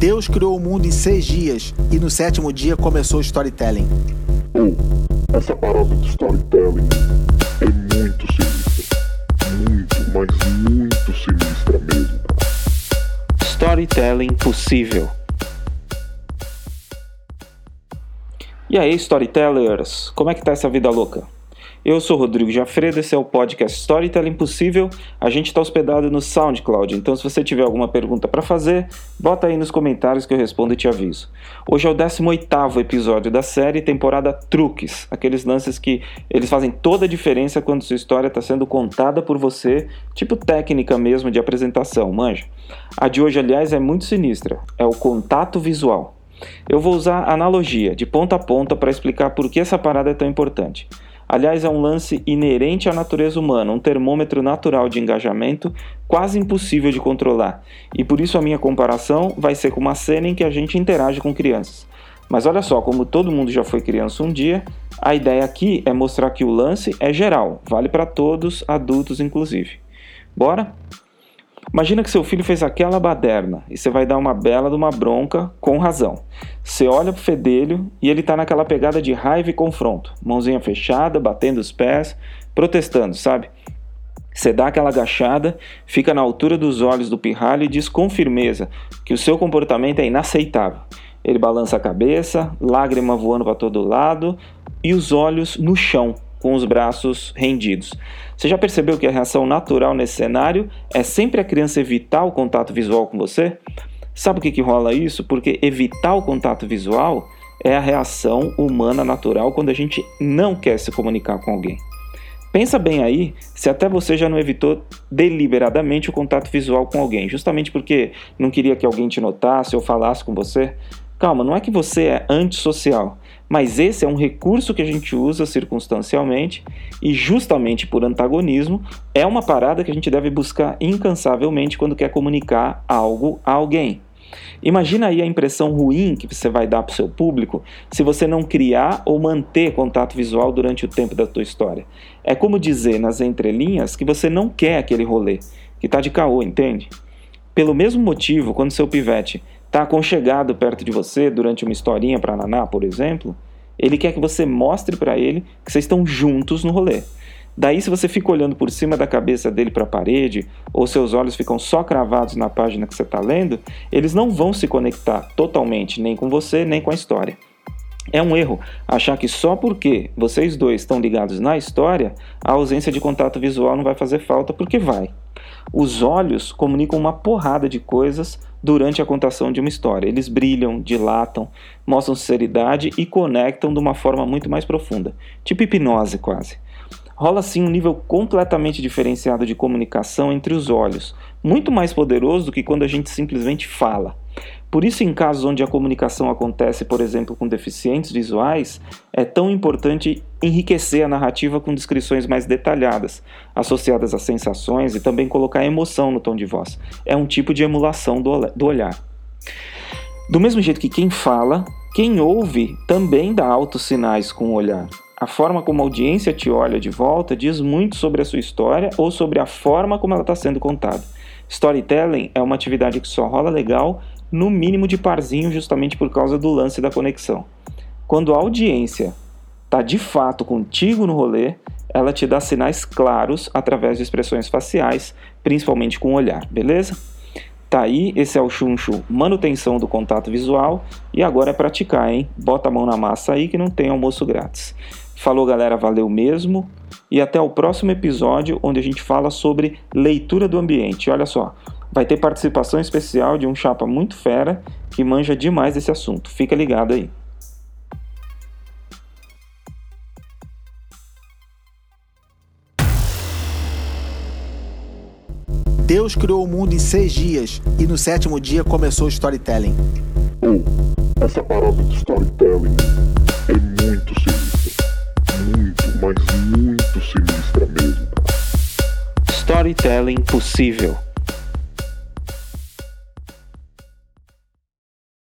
Deus criou o mundo em seis dias e no sétimo dia começou o storytelling. Oh, essa parada de storytelling é muito sinistra. Muito, mas muito sinistra mesmo. Storytelling possível. E aí, storytellers, como é que tá essa vida louca? Eu sou Rodrigo Jafredo, esse é o podcast Storytelling Impossível. A gente está hospedado no SoundCloud, então se você tiver alguma pergunta para fazer, bota aí nos comentários que eu respondo e te aviso. Hoje é o 18º episódio da série, temporada Truques, aqueles lances que eles fazem toda a diferença quando sua história está sendo contada por você, tipo técnica mesmo de apresentação, manja. A de hoje, aliás, é muito sinistra, é o contato visual. Eu vou usar analogia, de ponta a ponta, para explicar por que essa parada é tão importante. Aliás, é um lance inerente à natureza humana, um termômetro natural de engajamento quase impossível de controlar. E por isso a minha comparação vai ser com uma cena em que a gente interage com crianças. Mas olha só, como todo mundo já foi criança um dia, a ideia aqui é mostrar que o lance é geral, vale para todos, adultos inclusive. Bora? Imagina que seu filho fez aquela baderna e você vai dar uma bela de uma bronca com razão. Você olha pro fedelho e ele tá naquela pegada de raiva e confronto, mãozinha fechada, batendo os pés, protestando, sabe? Você dá aquela agachada, fica na altura dos olhos do pirralho e diz com firmeza que o seu comportamento é inaceitável. Ele balança a cabeça, lágrima voando para todo lado e os olhos no chão, com os braços rendidos. Você já percebeu que a reação natural nesse cenário é sempre a criança evitar o contato visual com você? Sabe o que, que rola isso? Porque evitar o contato visual é a reação humana natural quando a gente não quer se comunicar com alguém. Pensa bem aí se até você já não evitou deliberadamente o contato visual com alguém, justamente porque não queria que alguém te notasse ou falasse com você. Calma, não é que você é antissocial, mas esse é um recurso que a gente usa circunstancialmente e, justamente por antagonismo, é uma parada que a gente deve buscar incansavelmente quando quer comunicar algo a alguém. Imagina aí a impressão ruim que você vai dar para o seu público se você não criar ou manter contato visual durante o tempo da tua história. É como dizer nas entrelinhas que você não quer aquele rolê, que está de caô, entende? Pelo mesmo motivo, quando seu pivete está aconchegado perto de você durante uma historinha para naná, por exemplo, ele quer que você mostre para ele que vocês estão juntos no rolê. Daí, se você fica olhando por cima da cabeça dele para a parede, ou seus olhos ficam só cravados na página que você está lendo, eles não vão se conectar totalmente nem com você, nem com a história. É um erro achar que só porque vocês dois estão ligados na história, a ausência de contato visual não vai fazer falta, porque vai. Os olhos comunicam uma porrada de coisas durante a contação de uma história. Eles brilham, dilatam, mostram sinceridade e conectam de uma forma muito mais profunda, tipo hipnose quase. Rola assim um nível completamente diferenciado de comunicação entre os olhos, muito mais poderoso do que quando a gente simplesmente fala. Por isso, em casos onde a comunicação acontece, por exemplo, com deficientes visuais, é tão importante enriquecer a narrativa com descrições mais detalhadas, associadas a sensações e também colocar emoção no tom de voz. É um tipo de emulação do olhar. Do mesmo jeito que quem fala, quem ouve também dá altos sinais com o olhar. A forma como a audiência te olha de volta diz muito sobre a sua história ou sobre a forma como ela está sendo contada. Storytelling é uma atividade que só rola legal no mínimo de parzinho, justamente por causa do lance da conexão. Quando a audiência está de fato contigo no rolê, ela te dá sinais claros através de expressões faciais, principalmente com o olhar, beleza? Tá aí, esse é o chuncho manutenção do contato visual e agora é praticar, hein? Bota a mão na massa aí que não tem almoço grátis. Falou, galera, valeu mesmo. E até o próximo episódio, onde a gente fala sobre leitura do ambiente. Olha só, vai ter participação especial de um chapa muito fera que manja demais desse assunto. Fica ligado aí. Deus criou o mundo em seis dias e no sétimo dia começou o storytelling. Oh, essa parada de storytelling é muito sinistra. Muito, mas muito sinistra mesmo. Storytelling possível.